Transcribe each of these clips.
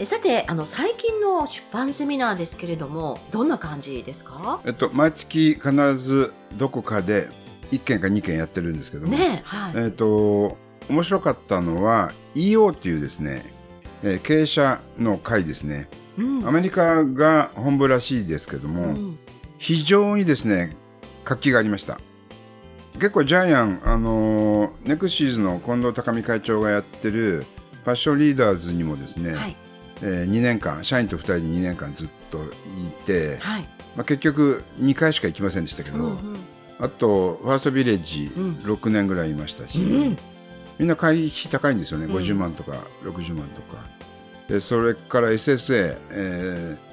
えさてあの最近の出版セミナーですけれどもどんな感じですか？えっと毎月必ずどこかで1件か2件やってるんですけども、ねはい、えっと面白かったのは EO っていうですね、えー経営者の会ですね。うん。アメリカが本部らしいですけども、うん。非常にですね活気がありました。結構ジャイアンあのーネクシーズの近藤高美会長がやってるファッションリーダーズにもですね、はいえ2年間社員と2人で2年間ずっといて、はい。まあ、結局2回しか行きませんでしたけど、うんうん。あとファーストビレッジうん。6年ぐらいいましたし、うん。みんな会費高いんですよね、うん。50万とか60万とか。でそれから SSA、えー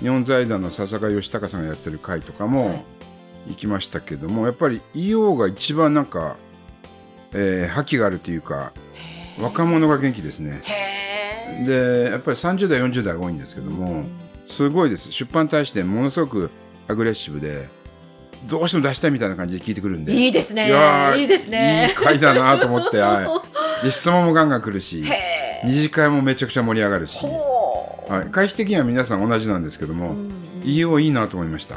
日本財団の笹川義孝さんがやってる会とかはい。も行きましたけども、やっぱり EO が一番なんか、えー覇気があるというか若者が元気ですね。へでやっぱり30代40代が多いんですけーども、うんすごいです。出版に対してものすごくアグレッシブでどうしても出したいみたいな感じで聞いてくるんで。いいですね。いいいですね。いい回だなと思って、はい、で質問もガンガン来るしへ二次会もめちゃくちゃ盛り上がるし、はい、会費的には皆さん同じなんですけども、うんうん。いいよいいなと思いました、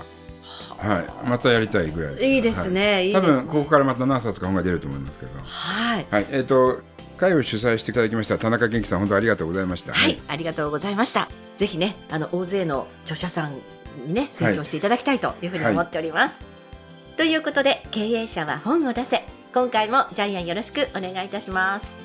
はい、またやりたいぐらいですいいですね、はい、ですね。多分ここからまた何冊か本が出ると思いますけど。はい。はい。えっ、と会を主催していただきました田中元気さん本当ありがとうございましたはい、ありがとうございました。ぜひね、あの大勢の著者さんにね、成長していただきたいというふうに思っております。ということで、経営者は本を出せ。今回もジャイアンよろしくお願いいたします。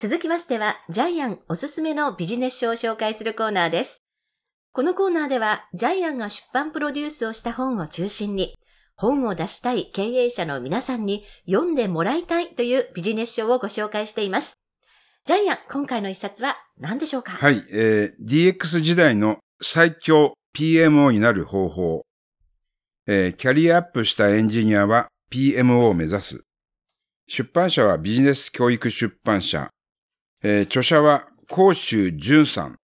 続きましては、ジャイアンおすすめのビジネス書を紹介するコーナーです。このコーナーでは、ジャイアンが出版プロデュースをした本を中心に、本を出したい経営者の皆さんに読んでもらいたいというビジネス書をご紹介しています。ジャイアン、今回の一冊は何でしょうか？はい、えー DX 時代の最強 PMO になる方法、えーキャリアアップしたエンジニアは PMO を目指す。出版社はビジネス教育出版社。えー著者は甲州淳さん。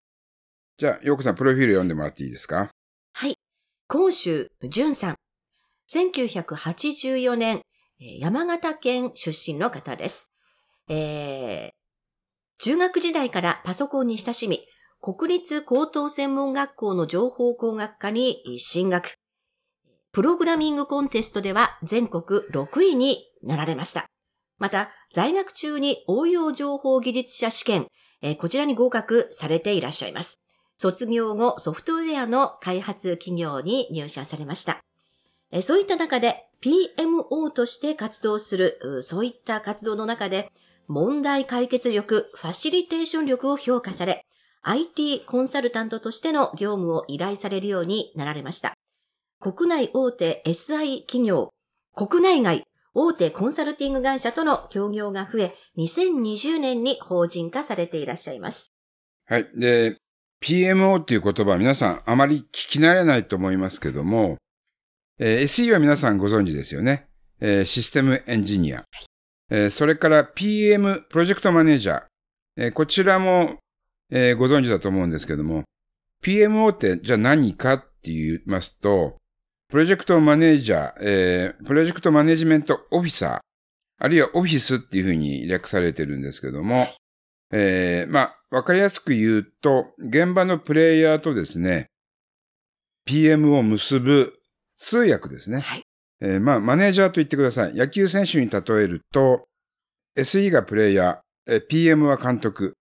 じゃあ、ようこさん、プロフィール読んでもらっていいですか？はい。甲州淳さん。1984年、山形県出身の方です。えー中学時代からパソコンに親しみ、国立高等専門学校の情報工学科に進学。プログラミングコンテストでは全国6位になられました。また、在学中に応用情報技術者試験、えーこちらに合格されていらっしゃいます。卒業後、ソフトウェアの開発企業に入社されました。そういった中で PMO として活動する、そういった活動の中で、問題解決力、ファシリテーション力を評価され、IT コンサルタントとしての業務を依頼されるようになられました。国内大手 SI 企業、国内外大手コンサルティング会社との協業が増え、2020年に法人化されていらっしゃいます。はい。で、PMO っていう言葉は皆さんあまり聞き慣れないと思いますけども、えー SE は皆さんご存知ですよね。えーシステムエンジニア。えーそれから PM、プロジェクトマネージャー。えーこちらも、えーご存知だと思うんですけども、PMO ってじゃあ何かって言いますと、プロジェクトマネージャー、えープロジェクトマネジメントオフィサー、あるいはオフィスっていうふうに略されてるんですけども、えーまあ、わかりやすく言うと、現場のプレイヤーとですね、PM を結ぶ通訳ですね。はいえーまあ、マネージャーと言ってください。野球選手に例えると、SE がプレイヤー、えー PM は監督、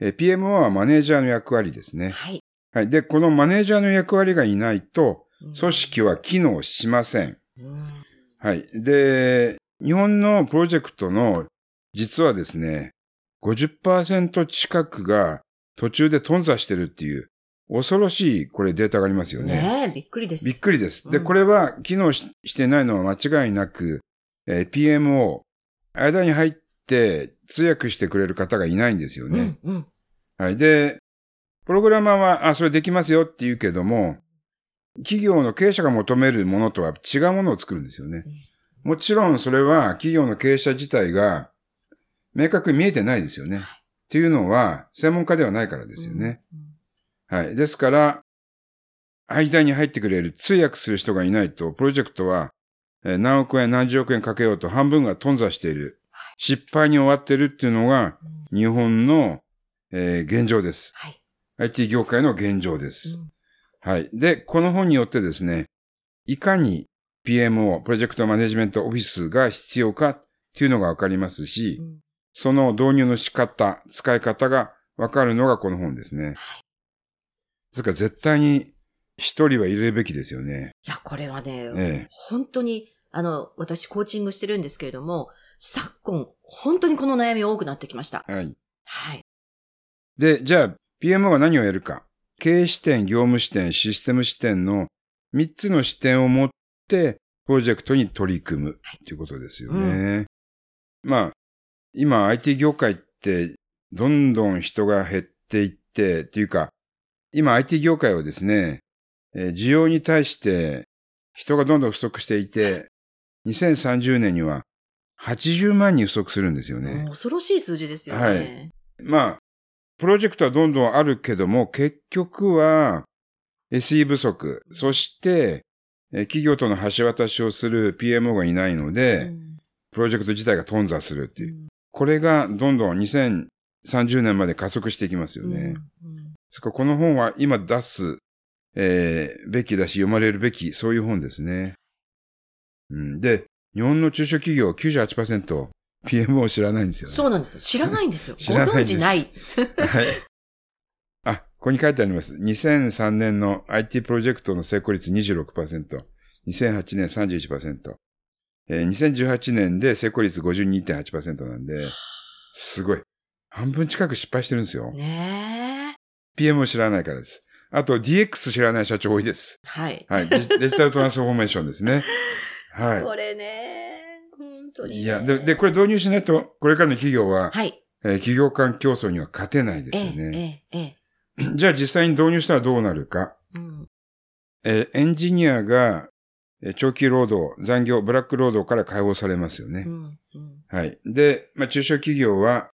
えー PMO はマネージャーの役割ですね。はい。はい。で、このマネージャーの役割がいないと、うん組織は機能しません。うんはい。で、日本のプロジェクトの、実はですね、50%近くが途中で頓挫してるっていう、恐ろしい、これデータがありますよね。ねえ、びっくりです。びっくりです。で、うんこれは機能ししてないのは間違いなく、えー PMO、間に入って通訳してくれる方がいないんですよね。うん。うん。はい。で、プログラマーは、あ、それできますよって言うけども、企業の経営者が求めるものとは違うものを作るんですよね。もちろんそれは企業の経営者自体が明確に見えてないですよね。っていうのは専門家ではないからですよね。はい。ですから、間に入ってくれる通訳する人がいないと、プロジェクトはえー何億円何十億円かけようと半分が頓挫している。失敗に終わってるっていうのがうん。日本の、えー現状です。はい。IT 業界の現状です。うんはい。で、この本によってですね、いかに PMO、プロジェクトマネジメントオフィスが必要かっていうのがわかりますしう、んその導入の仕方、使い方がわかるのがこの本ですね。ですから絶対に一人は入れるべきですよね。いや、これはね、ええ本当に、あの、私コーチングしてるんですけれども、昨今、本当にこの悩み多くなってきました。はい。はい。で、じゃあ PMO が何をやるか。経営視点、業務視点、システム視点の3つの視点を持って、プロジェクトに取り組むということですよね。まあ、今 IT 業界ってどんどん人が減っていって、っていうか、今 IT 業界はですね、えー需要に対して人がどんどん不足していて、2030年には80万人不足するんですよね。恐ろしい数字ですよね。はいまあ、プロジェクトはどんどんあるけども、結局は SE 不足、そして、えー企業との橋渡しをする PMO がいないので、うんプロジェクト自体が頓挫するっていう。うんこれがどんどん2030年まで加速していきますよね。うんそここの本は今出す、えーべきだし読まれるべき、そういう本ですね。うん、で、日本の中小企業98% PMO を知らないんですよね。そうなんですよ。知らないんですよ。知らないですご存知ない。はい。あ、ここに書いてあります。2003年の IT プロジェクトの成功率26%、2008年31%、えー2018年で成功率52.8%なんで、すごい。半分近く失敗してるんですよ。ねえ。PM を知らないからです。あと DX 知らない社長多いです。はい。はい。デジタルトランスフォーメーションですね。はこれね、本当い。にね。いや、で、で、これ導入しないと、これからの企業は、はい。えー企業間競争には勝てないですえよね。え、ええ、ええ。じゃあ実際に導入したらどうなるか。うん。えーエンジニアが、えー長期労働、残業、ブラック労働から解放されますよね。うん。うん。はい。で、まあ、中小企業は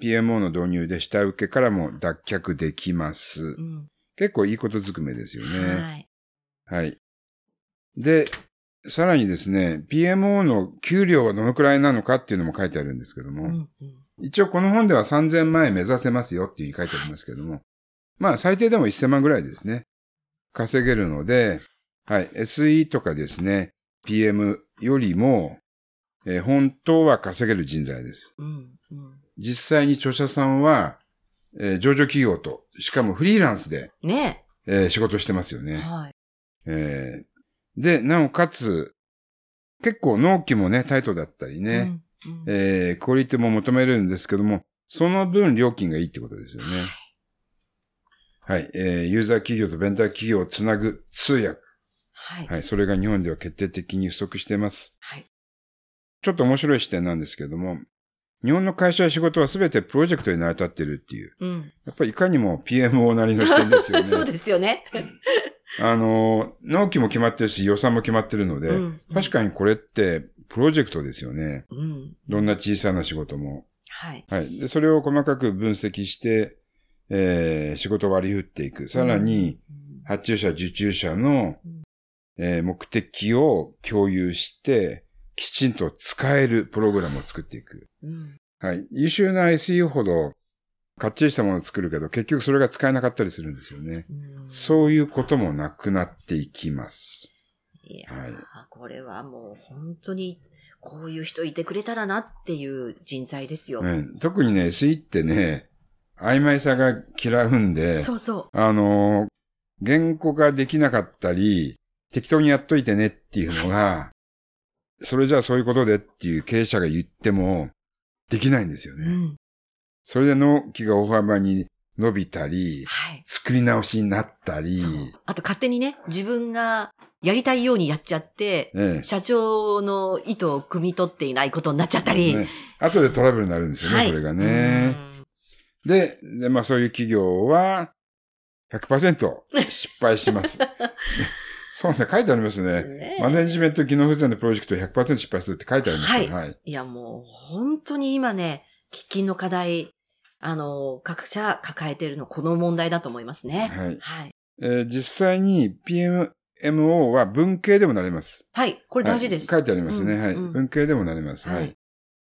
PMO の導入で下請けからも脱却できますう。ん。結構いいことずくめですよね。はい。はい。で、さらにですね、PMO の給料はどのくらいなのかっていうのも書いてあるんですけども、うん。うん。一応この本では3000万円目指せますよっていうふうに書いてありますけども、まあ最低でも1000万ぐらいですね。稼げるので、はい、SE とかですね、PM よりも、えー本当は稼げる人材です。うん。うん。実際に著者さんは、えー上場企業と、しかもフリーランスで、ねえー仕事してますよえ。ね。はい。えーで、なおかつ、結構納期もね、タイトだったりね、うん。うんえークオリティも求めるんですけども、その分料金がいいってことですよね。はい。えーユーザー企業とベンダー企業をつなぐ通訳。はい。はい。それが日本では決定的に不足しています。はい。ちょっと面白い視点なんですけども、日本の会社や仕事はすべてプロジェクトに成り立っているっていう。うん。やっぱりいかにも PMO なりの視点ですよね。そうですよね。あの、納期も決まってるし予算も決まってるので、うん確かにこれってプロジェクトですよね。うん。どんな小さな仕事も。はい。はい。で、それを細かく分析して、えー仕事を割り振っていく。さらに、うん、発注者、受注者のうん、えー目的を共有して、きちんと使えるプログラムを作っていく。うん。はい。優秀な SEO ほど、かっちりしたものを作るけど、結局それが使えなかったりするんですよね。うんそういうこともなくなっていきます。いやー、はいこれはもう本当に、こういう人いてくれたらなっていう人材ですよ。ね特にね、SE ってね、曖昧さが嫌うんで、そうそあのー、言語化できなかったり、適当にやっといてねっていうのが、それじゃあそういうことでっていう経営者が言っても、できないんですよう。ね。うん。それで納期が大幅に伸びたり、はい。作り直しになったり、あと勝手にね、自分がやりたいようにやっちゃって、ええ社長の意図を汲み取っていないことになっちゃったり。ね、後でトラブルになるんですよね、はい。それがね。で、でまあそういう企業は100%失敗します。そうね、書いてありますうんね。ねえマネジメント機能不全のプロジェクト100%失敗するって書いてありますね。はい。いやもう、本当に今ね、喫緊の課題、あの、各社抱えているの、この問題だと思いますね。はいはい。えー実際に PMO は文系でもなれます。はい。これ大事です。はい書いてありますね。はい。うんうん文系でもなれます。ははいい。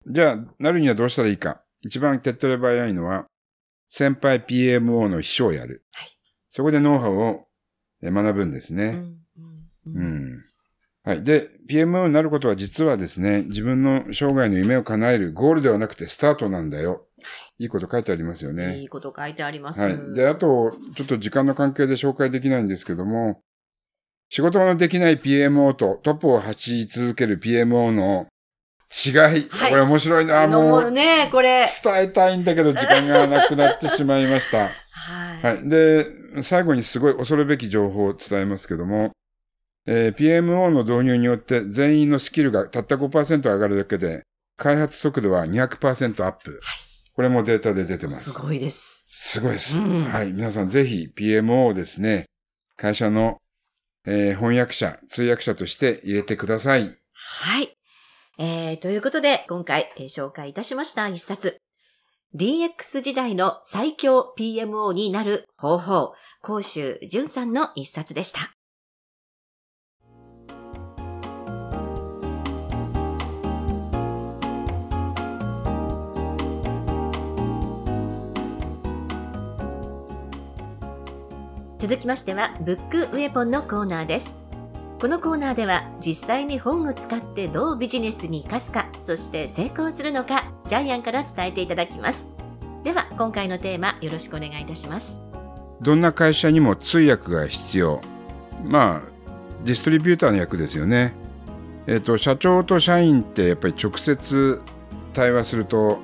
じゃあ、なるにはどうしたらいいか。一番手っ取り早いのは、先輩 PMO の秘書をやる。はいそこでノウハウをえー学ぶんですね。うんうん。はい。で、PMO になることは実はですね、自分の生涯の夢を叶えるゴールではなくてスタートなんだよ。いいこと書いてありますよね。いいこと書いてあります。はい。で、あと、ちょっと時間の関係で紹介できないんですけども、仕事のできない PMO とトップを走り続ける PMO の違い。はいこれ面白いな。のもう、伝ね、これ。えたいんだけど時間がなくなってしまいました。はい。はい。で、最後にすごい恐るべき情報を伝えますけども、えー PMO の導入によって全員のスキルがたった5%上がるだけで、開発速度は200%アップ。これもデータで出てます。すごいです。すごいです。うんはい。皆さんぜひ PMO をですね、会社の、えー翻訳者、通訳者として入れてください。はい。えー、ということで、今回、えー紹介いたしました一冊。DX 時代の最強 PMO になる方法、甲州淳さんの一冊でした。続きましては、ブックウェポンのコーナーです。このコーナーでは実際に本を使ってどうビジネスに生かすか、そして成功するのか、ジャイアンから伝えていただきます。では、今回のテーマよろしくお願いいたします。どんな会社にも通訳が必要。まあ、ディストリビューターの役ですよね。えっ、と、社長と社員ってやっぱり直接対話すると、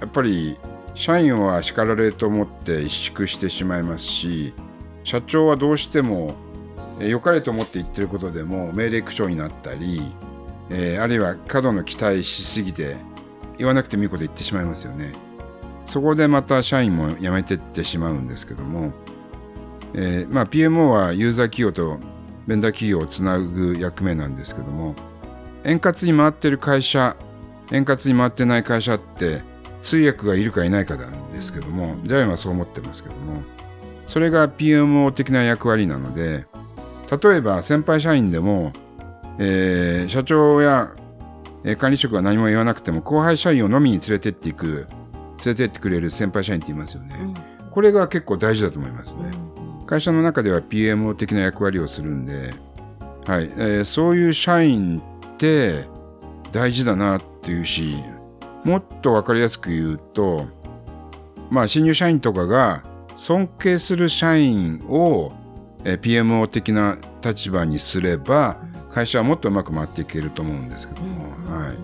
やっぱり社員は叱られると思って萎縮してしまいますし、社長はどうしても良かれと思って言ってることでも命令口調になったり、えーあるいは過度の期待しすぎて言わなくてもいいこと言ってしまいますよね。そこでまた社員も辞めてってしまうんですけども、えーまあ、PMO はユーザー企業とベンダー企業をつなぐ役目なんですけども円滑に回ってる会社円滑に回ってない会社って通訳がいるかいないかなんですけどもジャイアンはそう思ってますけどもそれが PMO 的な役割なので例えば先輩社員でも、えー社長やえー管理職が何も言わなくても後輩社員を飲みに連れてっていく連れてってくれる先輩社員っていますよね。これが結構大事だと思いますね。会社の中では PMO 的な役割をするんで、はいえーそういう社員って大事だなっていうしもっと分かりやすく言うとまあ新入社員とかが尊敬する社員を、えー PMO 的な立場にすれば会社はもっとうまく回っていけると思うんですけども、はい。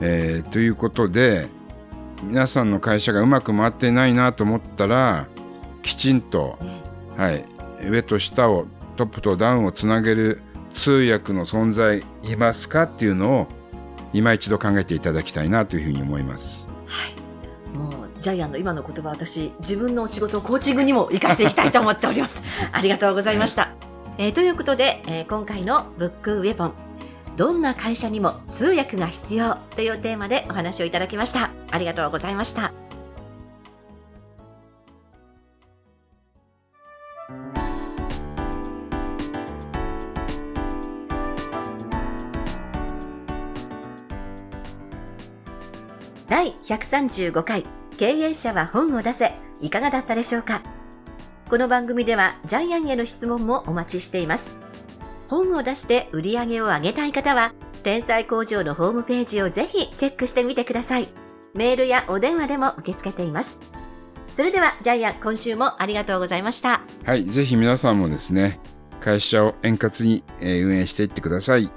えーということで皆さんの会社がうまく回っていないなと思ったらきちんと、はい、上と下をトップとダウンをつなげる通訳の存在いますかっていうのを今一度考えていただきたいなというふうに思います。はい。ジャイアンの今の言葉、私、自分のお仕事をコーチングにも活かしていきたいと思っております。ありがとうございました。えーということで、えー今回のブックウェポン、どんな会社にも通訳が必要というテーマでお話をいただきました。ありがとうございました。第135回経営者は本を出せ。いかがだったでしょうか？この番組ではジャイアンへの質問もお待ちしています。本を出して売り上げを上げたい方は天才工場のホームページをぜひチェックしてみてください。メールやお電話でも受け付けています。それではジャイアン今週もありがとうございました。はい、ぜひ皆さんもですね会社を円滑にえ運営していってください。